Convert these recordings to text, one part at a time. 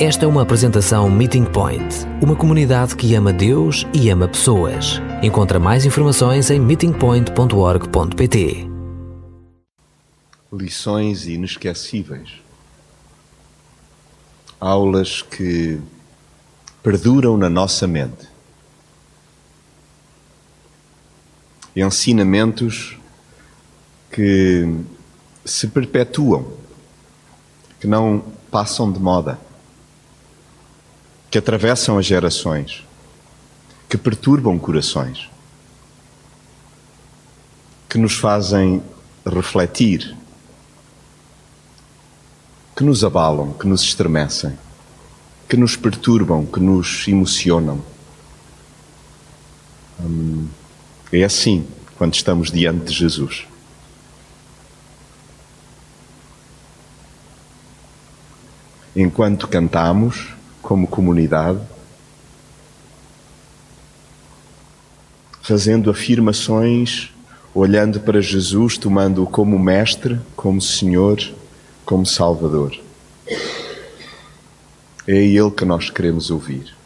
Esta é uma apresentação Meeting Point, uma comunidade que ama Deus e ama pessoas. Encontra mais informações em meetingpoint.org.pt. Lições inesquecíveis. Aulas que perduram na nossa mente. Ensinamentos que se perpetuam, que não passam de moda que atravessam as gerações, que perturbam corações, que nos fazem refletir, que nos abalam, que nos estremecem, que nos perturbam, que nos emocionam. Hum, é assim quando estamos diante de Jesus. Enquanto cantamos, como comunidade, fazendo afirmações, olhando para Jesus, tomando-o como Mestre, como Senhor, como Salvador. É Ele que nós queremos ouvir.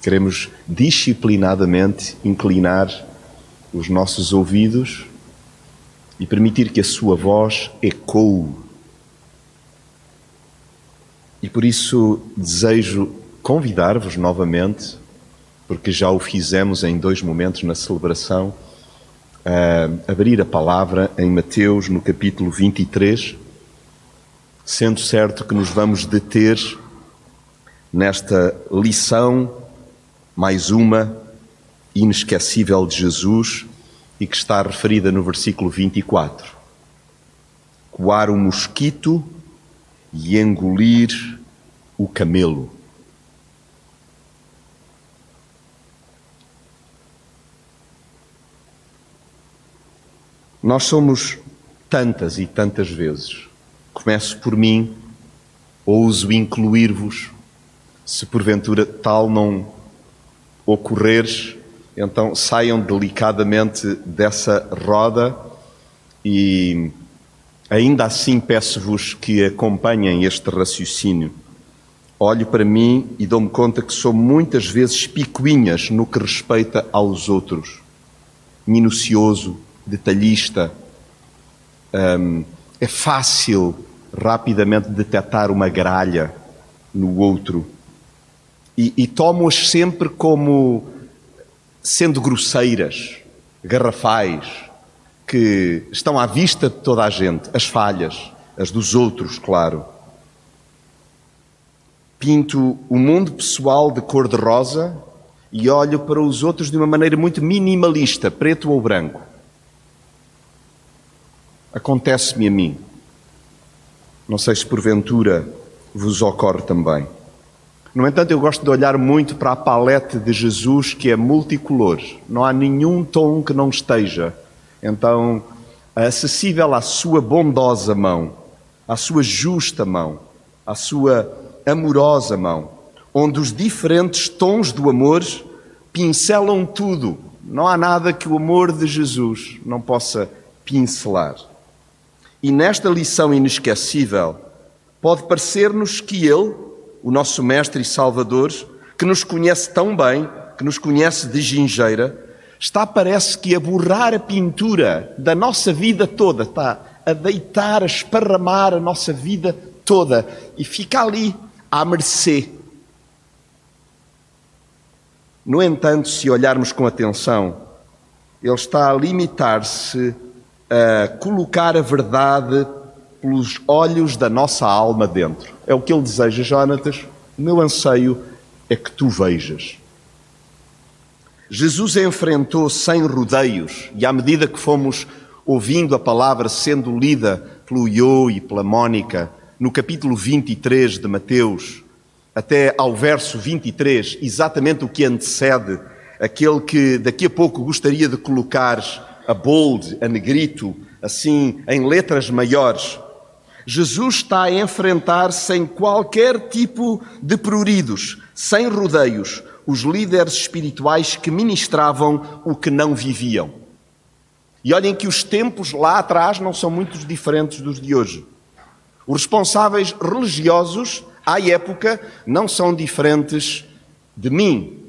Queremos disciplinadamente inclinar os nossos ouvidos e permitir que a Sua voz ecoe e por isso desejo convidar-vos novamente, porque já o fizemos em dois momentos na celebração, a abrir a palavra em Mateus no capítulo 23, sendo certo que nos vamos deter nesta lição, mais uma, inesquecível de Jesus e que está referida no versículo 24. Coar o mosquito e engolir o camelo. Nós somos tantas e tantas vezes. Começo por mim, ouso incluir-vos. Se porventura tal não ocorreres, então saiam delicadamente dessa roda e Ainda assim, peço-vos que acompanhem este raciocínio. Olho para mim e dou-me conta que sou muitas vezes picuinhas no que respeita aos outros. Minucioso, detalhista. Um, é fácil rapidamente detectar uma gralha no outro. E, e tomo-as sempre como sendo grosseiras, garrafais, que estão à vista de toda a gente, as falhas, as dos outros, claro. Pinto o mundo pessoal de cor-de-rosa e olho para os outros de uma maneira muito minimalista, preto ou branco. Acontece-me a mim. Não sei se porventura vos ocorre também. No entanto, eu gosto de olhar muito para a palete de Jesus que é multicolor. Não há nenhum tom que não esteja então acessível à sua bondosa mão, à sua justa mão, à sua amorosa mão, onde os diferentes tons do amor pincelam tudo. Não há nada que o amor de Jesus não possa pincelar. E nesta lição inesquecível, pode parecer-nos que Ele, o nosso Mestre e Salvador, que nos conhece tão bem, que nos conhece de gingeira, está, parece que, a borrar a pintura da nossa vida toda, está a deitar, a esparramar a nossa vida toda e fica ali à mercê. No entanto, se olharmos com atenção, ele está a limitar-se a colocar a verdade pelos olhos da nossa alma dentro. É o que ele deseja, Jonatas. Meu anseio é que tu vejas. Jesus enfrentou sem rodeios e à medida que fomos ouvindo a palavra sendo lida pelo Iô e pela Mónica, no capítulo 23 de Mateus, até ao verso 23, exatamente o que antecede aquele que daqui a pouco gostaria de colocar a bold, a negrito, assim, em letras maiores. Jesus está a enfrentar sem qualquer tipo de pruridos, sem rodeios, os líderes espirituais que ministravam o que não viviam. E olhem que os tempos lá atrás não são muito diferentes dos de hoje. Os responsáveis religiosos, à época, não são diferentes de mim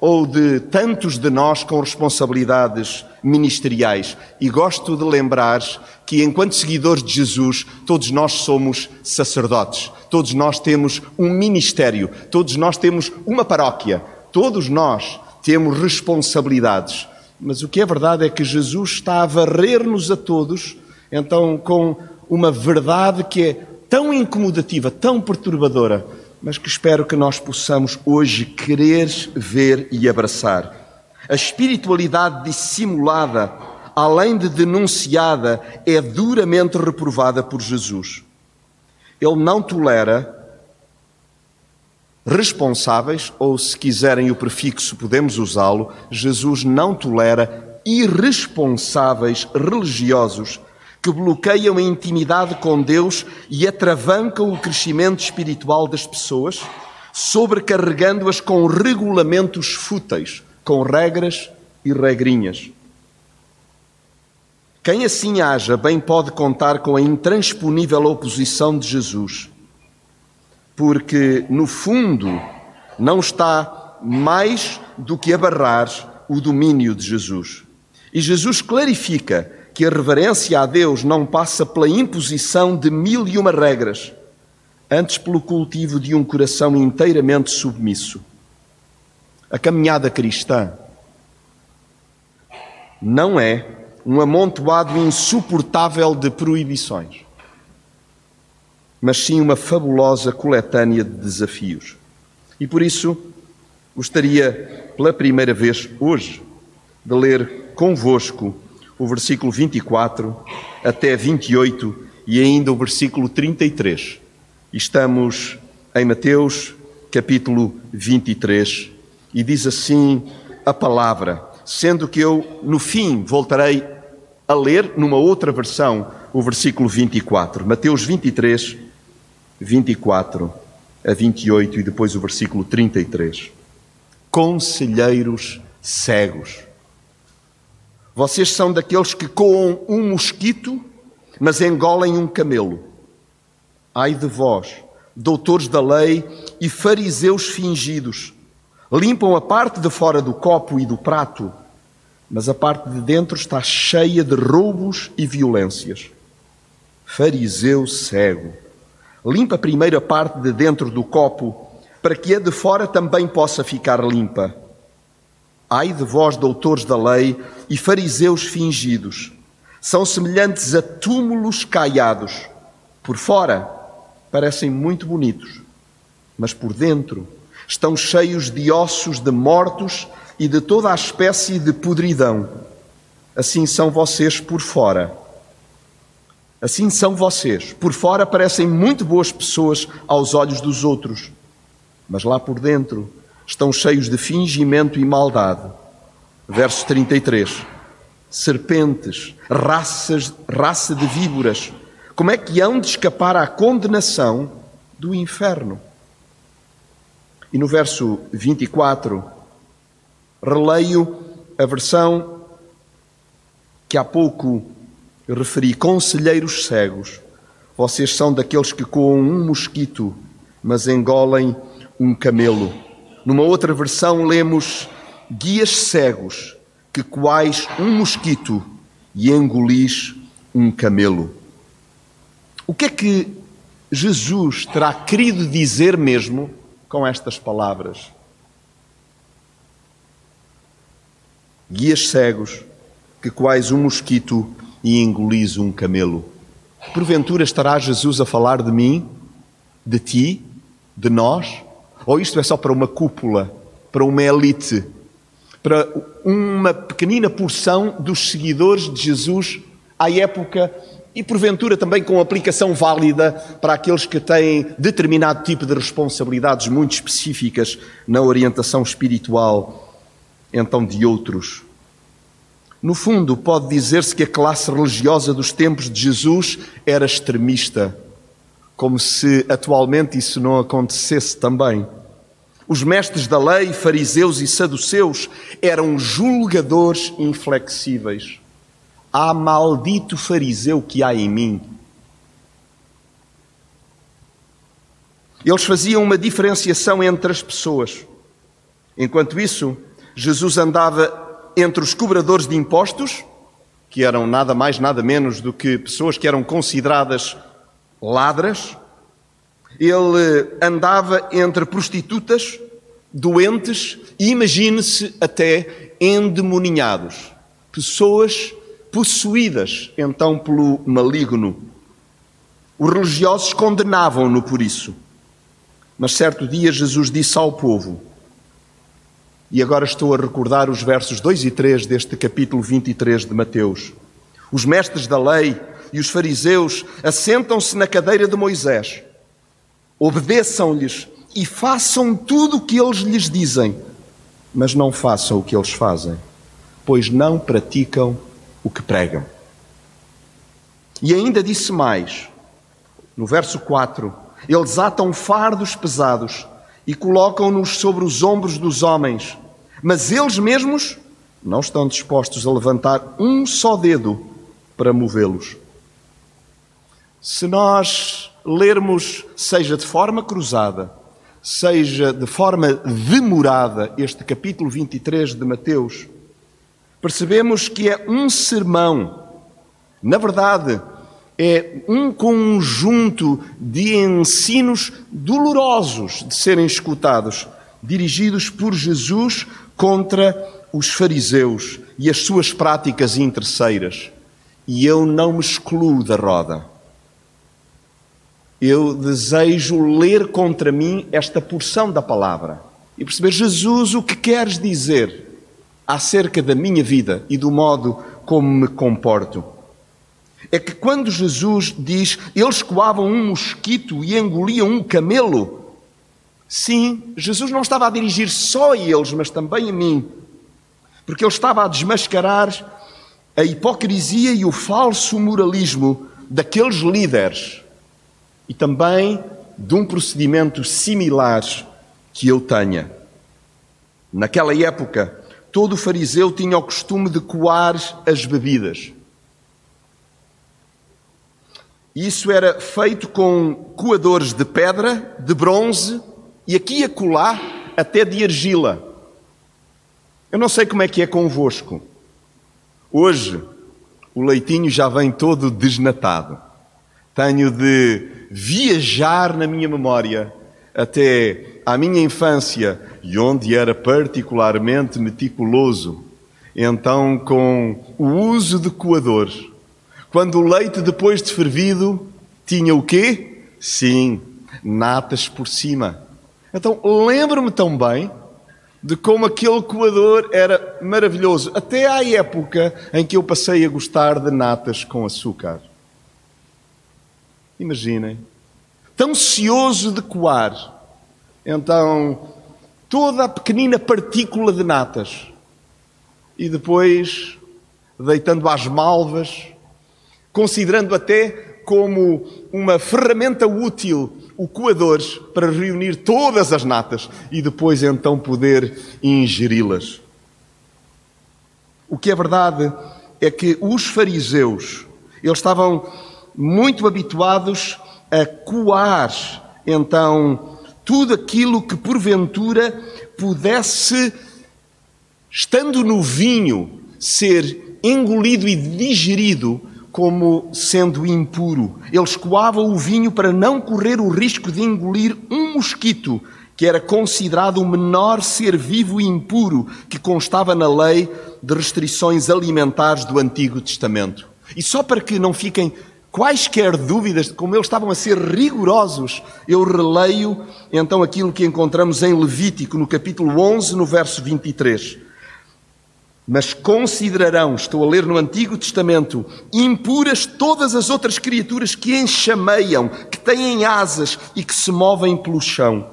ou de tantos de nós com responsabilidades ministeriais. E gosto de lembrar que, enquanto seguidores de Jesus, todos nós somos sacerdotes, todos nós temos um ministério, todos nós temos uma paróquia, todos nós temos responsabilidades. Mas o que é verdade é que Jesus está a varrer-nos a todos, então, com uma verdade que é tão incomodativa, tão perturbadora, mas que espero que nós possamos hoje querer ver e abraçar. A espiritualidade dissimulada, além de denunciada, é duramente reprovada por Jesus. Ele não tolera responsáveis, ou se quiserem o prefixo, podemos usá-lo. Jesus não tolera irresponsáveis religiosos que bloqueiam a intimidade com Deus e atravancam o crescimento espiritual das pessoas, sobrecarregando-as com regulamentos fúteis, com regras e regrinhas. Quem assim haja, bem pode contar com a intransponível oposição de Jesus, porque, no fundo, não está mais do que a barrar o domínio de Jesus. E Jesus clarifica que a reverência a Deus não passa pela imposição de mil e uma regras, antes pelo cultivo de um coração inteiramente submisso. A caminhada cristã não é um amontoado insuportável de proibições, mas sim uma fabulosa coletânea de desafios. E por isso gostaria, pela primeira vez hoje, de ler convosco o versículo 24 até 28 e ainda o versículo 33. Estamos em Mateus, capítulo 23, e diz assim a palavra, sendo que eu no fim voltarei a ler numa outra versão o versículo 24. Mateus 23, 24 a 28 e depois o versículo 33. Conselheiros cegos. Vocês são daqueles que coam um mosquito, mas engolem um camelo. Ai de vós, doutores da lei e fariseus fingidos, limpam a parte de fora do copo e do prato, mas a parte de dentro está cheia de roubos e violências. Fariseu cego, limpa a primeira parte de dentro do copo, para que a de fora também possa ficar limpa. Ai de vós, doutores da lei e fariseus fingidos, são semelhantes a túmulos caiados. Por fora parecem muito bonitos, mas por dentro estão cheios de ossos de mortos e de toda a espécie de podridão. Assim são vocês por fora. Assim são vocês. Por fora parecem muito boas pessoas aos olhos dos outros, mas lá por dentro estão cheios de fingimento e maldade. Verso 33. Serpentes, raças, raça de víboras, como é que hão de escapar à condenação do inferno? E no verso 24, releio a versão que há pouco referi: Conselheiros cegos, vocês são daqueles que coam um mosquito, mas engolem um camelo. Numa outra versão, lemos guias cegos que coais um mosquito e engolis um camelo. O que é que Jesus terá querido dizer mesmo com estas palavras? Guias cegos que coais um mosquito e engolis um camelo. Porventura estará Jesus a falar de mim, de ti, de nós? Ou isto é só para uma cúpula, para uma elite, para uma pequenina porção dos seguidores de Jesus à época e porventura também com aplicação válida para aqueles que têm determinado tipo de responsabilidades muito específicas na orientação espiritual, então de outros. No fundo, pode dizer-se que a classe religiosa dos tempos de Jesus era extremista como se atualmente isso não acontecesse também. Os mestres da lei, fariseus e saduceus, eram julgadores inflexíveis. Há maldito fariseu que há em mim. Eles faziam uma diferenciação entre as pessoas. Enquanto isso, Jesus andava entre os cobradores de impostos, que eram nada mais, nada menos do que pessoas que eram consideradas ladras. Ele andava entre prostitutas, doentes e, imagine-se, até endemoninhados. Pessoas possuídas então pelo maligno. Os religiosos condenavam-no por isso. Mas certo dia Jesus disse ao povo: e agora estou a recordar os versos 2 e 3 deste capítulo 23 de Mateus. Os mestres da lei e os fariseus assentam-se na cadeira de Moisés. Obedeçam-lhes e façam tudo o que eles lhes dizem, mas não façam o que eles fazem, pois não praticam o que pregam. E ainda disse mais, no verso 4: Eles atam fardos pesados e colocam-nos sobre os ombros dos homens, mas eles mesmos não estão dispostos a levantar um só dedo para movê-los. Se nós lermos, seja de forma cruzada, seja de forma demorada, este capítulo 23 de Mateus, percebemos que é um sermão. Na verdade, é um conjunto de ensinos dolorosos de serem escutados, dirigidos por Jesus contra os fariseus e as suas práticas interesseiras. E eu não me excluo da roda. Eu desejo ler contra mim esta porção da palavra e perceber, Jesus, o que queres dizer acerca da minha vida e do modo como me comporto é que quando Jesus diz eles coavam um mosquito e engoliam um camelo, sim, Jesus não estava a dirigir só a eles, mas também a mim, porque ele estava a desmascarar a hipocrisia e o falso moralismo daqueles líderes e também de um procedimento similar que eu tenha. Naquela época, todo fariseu tinha o costume de coar as bebidas. Isso era feito com coadores de pedra, de bronze e aqui e acolá até de argila. Eu não sei como é que é convosco. Hoje o leitinho já vem todo desnatado. Tenho de viajar na minha memória até à minha infância e onde era particularmente meticuloso, então com o uso de coadores quando o leite, depois de fervido, tinha o quê? Sim, natas por cima. Então, lembro-me tão bem de como aquele coador era maravilhoso, até à época em que eu passei a gostar de natas com açúcar. Imaginem, tão cioso de coar, então toda a pequenina partícula de natas e depois deitando às malvas considerando até como uma ferramenta útil o coador para reunir todas as natas e depois então poder ingeri-las. O que é verdade é que os fariseus, eles estavam muito habituados a coar então tudo aquilo que porventura pudesse, estando no vinho, ser engolido e digerido como sendo impuro. Eles coavam o vinho para não correr o risco de engolir um mosquito, que era considerado o menor ser vivo impuro que constava na lei de restrições alimentares do Antigo Testamento. E só para que não fiquem quaisquer dúvidas como eles estavam a ser rigorosos, eu releio então aquilo que encontramos em Levítico, no capítulo 11, no verso 23 mas considerarão, estou a ler no Antigo Testamento, impuras todas as outras criaturas que enxameiam, que têm asas e que se movem pelo chão.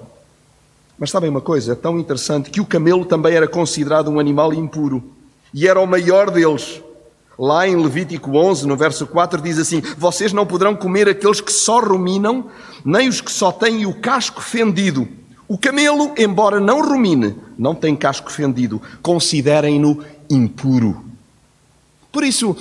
Mas sabem uma coisa? É tão interessante que o camelo também era considerado um animal impuro e era o maior deles. Lá em Levítico 11, no verso 4, diz assim: Vocês não poderão comer aqueles que só ruminam, nem os que só têm o casco fendido. O camelo, embora não rumine, não tem casco fendido. Considerem-no impuro. Por isso,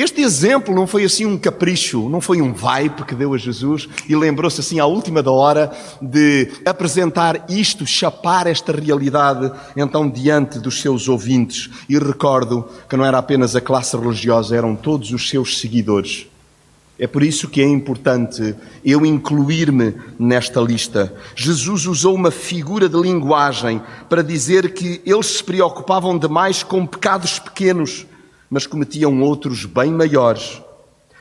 Este exemplo não foi assim um capricho, não foi um vibe que deu a Jesus e lembrou-se assim à última da hora de apresentar isto, chapar esta realidade então diante dos seus ouvintes. E recordo que não era apenas a classe religiosa, eram todos os seus seguidores. É por isso que é importante eu incluir-me nesta lista. Jesus usou uma figura de linguagem para dizer que eles se preocupavam demais com pecados pequenos mas cometiam outros bem maiores.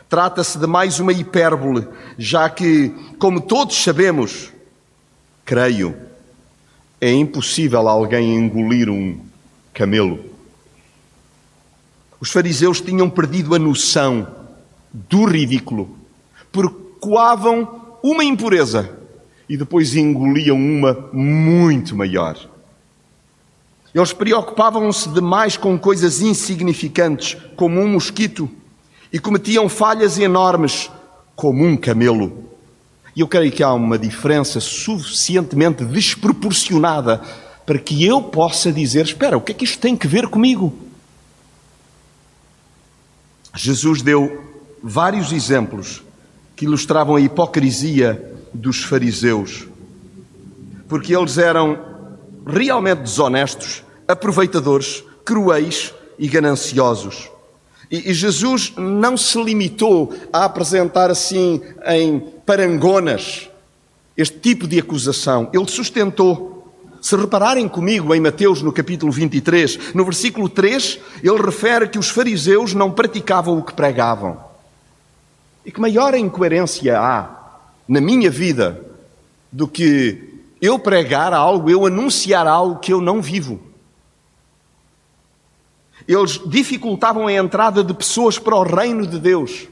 Trata-se de mais uma hipérbole, já que, como todos sabemos, creio, é impossível alguém engolir um camelo. Os fariseus tinham perdido a noção do ridículo, porque coavam uma impureza e depois engoliam uma muito maior. Eles preocupavam-se demais com coisas insignificantes, como um mosquito, e cometiam falhas enormes, como um camelo. E eu creio que há uma diferença suficientemente desproporcionada para que eu possa dizer: espera, o que é que isto tem que ver comigo? Jesus deu vários exemplos que ilustravam a hipocrisia dos fariseus, porque eles eram realmente desonestos, aproveitadores, cruéis e gananciosos. E, Jesus não se limitou a apresentar assim em parangonas este tipo de acusação. Ele sustentou. Se repararem comigo em Mateus no capítulo 23, no versículo 3, ele refere que os fariseus não praticavam o que pregavam. E que maior incoerência há na minha vida do que eu pregar algo, eu anunciar algo que eu não vivo. Eles dificultavam a entrada de pessoas para o reino de Deus.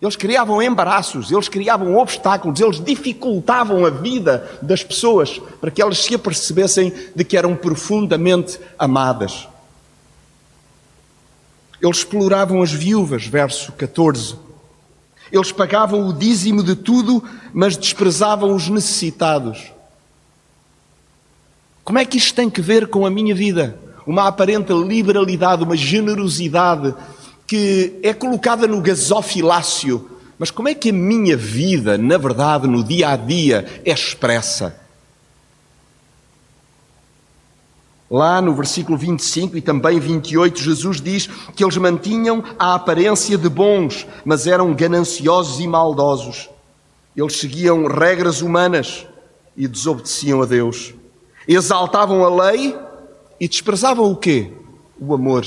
Eles criavam embaraços, eles criavam obstáculos, eles dificultavam a vida das pessoas para que elas se apercebessem de que eram profundamente amadas. Eles exploravam as viúvas, verso 14. Eles pagavam o dízimo de tudo, mas desprezavam os necessitados. Como é que isto tem que ver com a minha vida? Uma aparente liberalidade, uma generosidade que é colocada no gasofilácio. Mas como é que a minha vida, na verdade, no dia a dia, é expressa? Lá no versículo 25 e também 28, Jesus diz que eles mantinham a aparência de bons, mas eram gananciosos e maldosos. Eles seguiam regras humanas e desobedeciam a Deus exaltavam a lei e desprezavam o quê? O amor.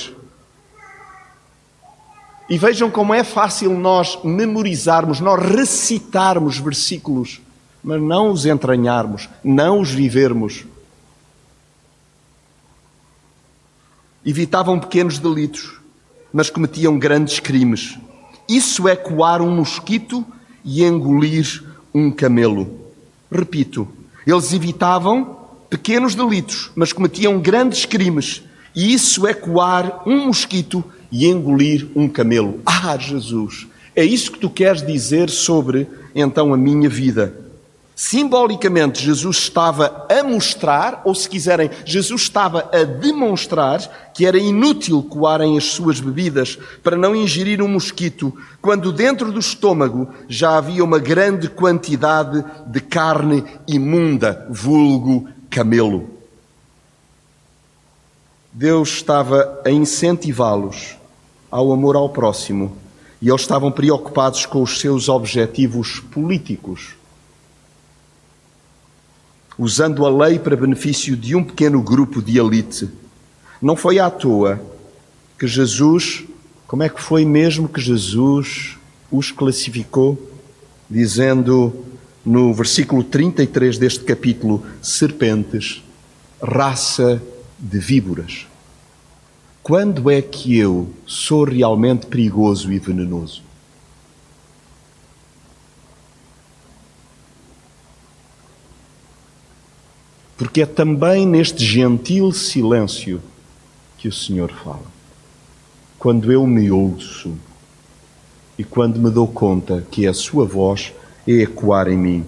E vejam como é fácil nós memorizarmos, nós recitarmos versículos, mas não os entranharmos, não os vivermos. Evitavam pequenos delitos, mas cometiam grandes crimes. Isso é coar um mosquito e engolir um camelo. Repito, eles evitavam pequenos delitos, mas cometiam grandes crimes. E isso é coar um mosquito e engolir um camelo. Ah, Jesus, é isso que tu queres dizer sobre então a minha vida? Simbolicamente, Jesus estava a mostrar, ou se quiserem, Jesus estava a demonstrar que era inútil coarem as suas bebidas para não ingerir um mosquito, quando dentro do estômago já havia uma grande quantidade de carne imunda, vulgo camelo. Deus estava a incentivá-los ao amor ao próximo e eles estavam preocupados com os seus objetivos políticos. Usando a lei para benefício de um pequeno grupo de elite. Não foi à toa que Jesus, como é que foi mesmo que Jesus os classificou? Dizendo: no versículo 33 deste capítulo, serpentes, raça de víboras. Quando é que eu sou realmente perigoso e venenoso? Porque é também neste gentil silêncio que o Senhor fala. Quando eu me ouço e quando me dou conta que é a Sua voz ecoar em mim.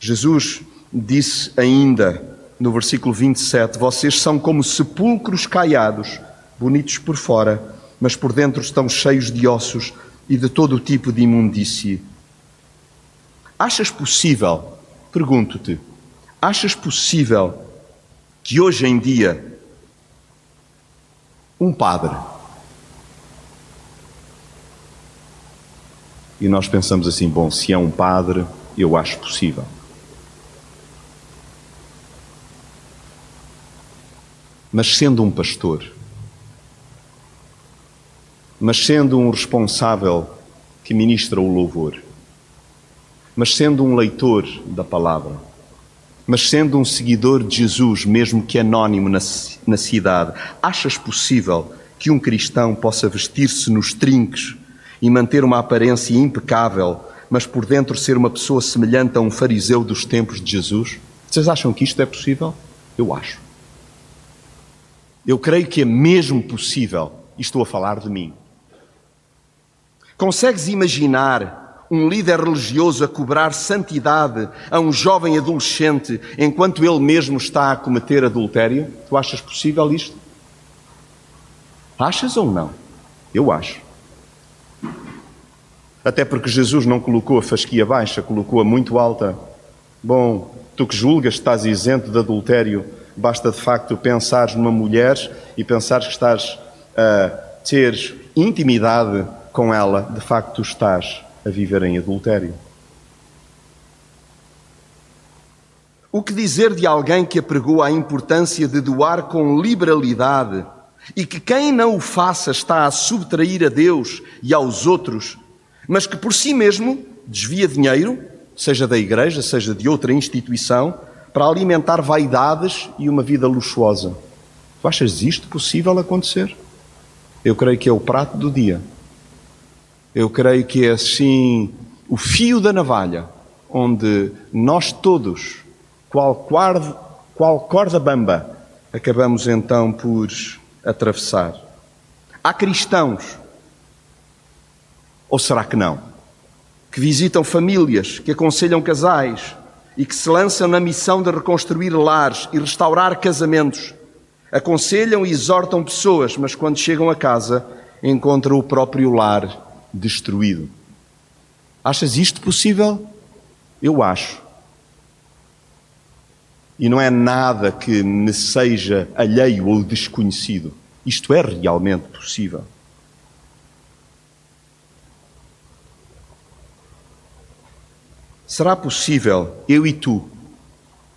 Jesus disse ainda no versículo 27: Vocês são como sepulcros caiados, bonitos por fora, mas por dentro estão cheios de ossos e de todo o tipo de imundície. Achas possível, pergunto-te, achas possível que hoje em dia um padre e nós pensamos assim, bom, se é um padre, eu acho possível. Mas sendo um pastor, mas sendo um responsável que ministra o louvor, mas sendo um leitor da palavra, mas sendo um seguidor de Jesus, mesmo que anónimo na, na cidade, achas possível que um cristão possa vestir-se nos trinques e manter uma aparência impecável, mas por dentro ser uma pessoa semelhante a um fariseu dos tempos de Jesus? Vocês acham que isto é possível? Eu acho. Eu creio que é mesmo possível, e estou a falar de mim. Consegues imaginar um líder religioso a cobrar santidade a um jovem adolescente enquanto ele mesmo está a cometer adultério? Tu achas possível isto? Achas ou não? Eu acho. Até porque Jesus não colocou a fasquia baixa, colocou-a muito alta. Bom, tu que julgas que estás isento de adultério, basta de facto pensares numa mulher e pensares que estás a ter intimidade com ela, de facto estás a viver em adultério. O que dizer de alguém que apregou a importância de doar com liberalidade e que quem não o faça está a subtrair a Deus e aos outros, mas que por si mesmo desvia dinheiro, seja da igreja, seja de outra instituição, para alimentar vaidades e uma vida luxuosa? Tu achas isto possível acontecer? Eu creio que é o prato do dia. Eu creio que é assim o fio da navalha, onde nós todos, qual, corda, qual corda bamba, acabamos então por atravessar. Há cristãos, ou será que não? Que visitam famílias, que aconselham casais e que se lançam na missão de reconstruir lares e restaurar casamentos. Aconselham e exortam pessoas, mas quando chegam a casa encontram o próprio lar destruído. Achas isto possível? Eu acho. E não é nada que me seja alheio ou desconhecido. Isto é realmente possível. Será possível eu e tu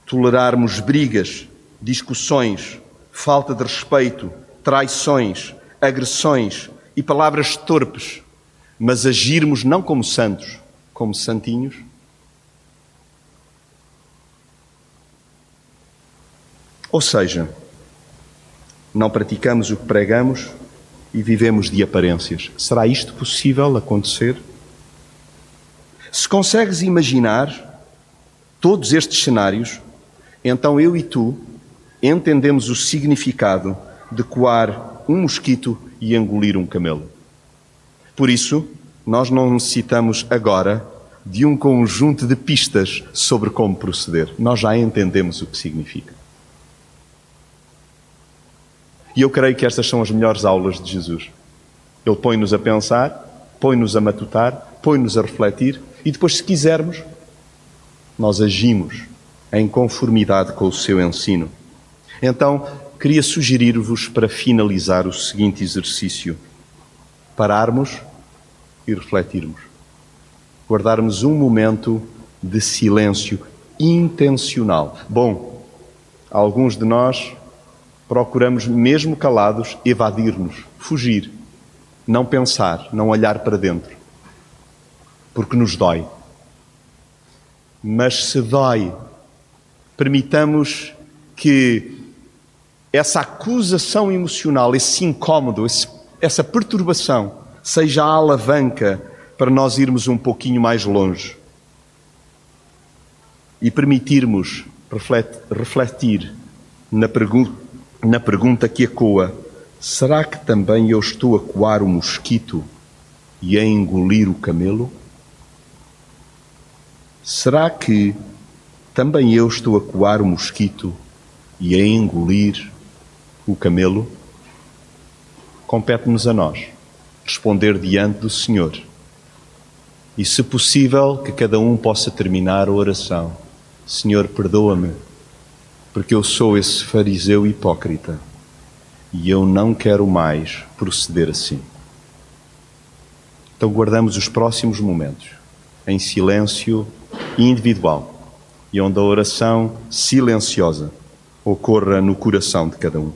tolerarmos brigas, discussões, falta de respeito, traições, agressões e palavras torpes mas agirmos não como santos, como santinhos? Ou seja, não praticamos o que pregamos e vivemos de aparências. Será isto possível acontecer? Se consegues imaginar todos estes cenários, então eu e tu entendemos o significado de coar um mosquito e engolir um camelo. Por isso, nós não necessitamos agora de um conjunto de pistas sobre como proceder. Nós já entendemos o que significa. E eu creio que estas são as melhores aulas de Jesus. Ele põe-nos a pensar, põe-nos a matutar, põe-nos a refletir e depois, se quisermos, nós agimos em conformidade com o seu ensino. Então, queria sugerir-vos para finalizar o seguinte exercício pararmos e refletirmos. Guardarmos um momento de silêncio intencional. Bom, alguns de nós procuramos, mesmo calados, evadir-nos, fugir, não pensar, não olhar para dentro, porque nos dói. Mas se dói, permitamos que essa acusação emocional, esse incômodo, esse essa perturbação seja a alavanca para nós irmos um pouquinho mais longe e permitirmos refletir na, na pergunta que ecoa: será que também eu estou a coar o mosquito e a engolir o camelo? Será que também eu estou a coar o mosquito e a engolir o camelo? compete-nos a nós responder diante do Senhor. E, se possível, que cada um possa terminar a oração: Senhor, perdoa-me, porque eu sou esse fariseu hipócrita e eu não quero mais proceder assim. Então, guardamos os próximos momentos em silêncio individual e onde a oração silenciosa ocorra no coração de cada um.